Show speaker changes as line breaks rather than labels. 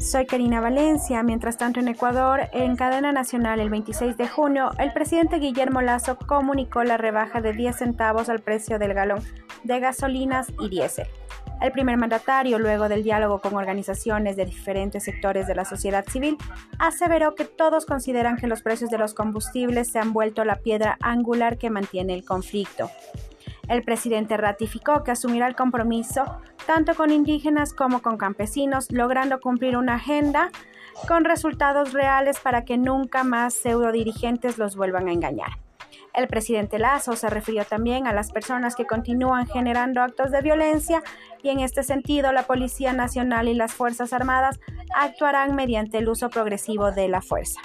Soy Karina Valencia. Mientras tanto, en Ecuador, en cadena nacional el 26 de junio, el presidente Guillermo Lazo comunicó la rebaja de 10 centavos al precio del galón de gasolinas y diésel. El primer mandatario, luego del diálogo con organizaciones de diferentes sectores de la sociedad civil, aseveró que todos consideran que los precios de los combustibles se han vuelto la piedra angular que mantiene el conflicto. El presidente ratificó que asumirá el compromiso tanto con indígenas como con campesinos, logrando cumplir una agenda con resultados reales para que nunca más pseudo dirigentes los vuelvan a engañar. El presidente Lazo se refirió también a las personas que continúan generando actos de violencia y en este sentido la Policía Nacional y las Fuerzas Armadas actuarán mediante el uso progresivo de la fuerza.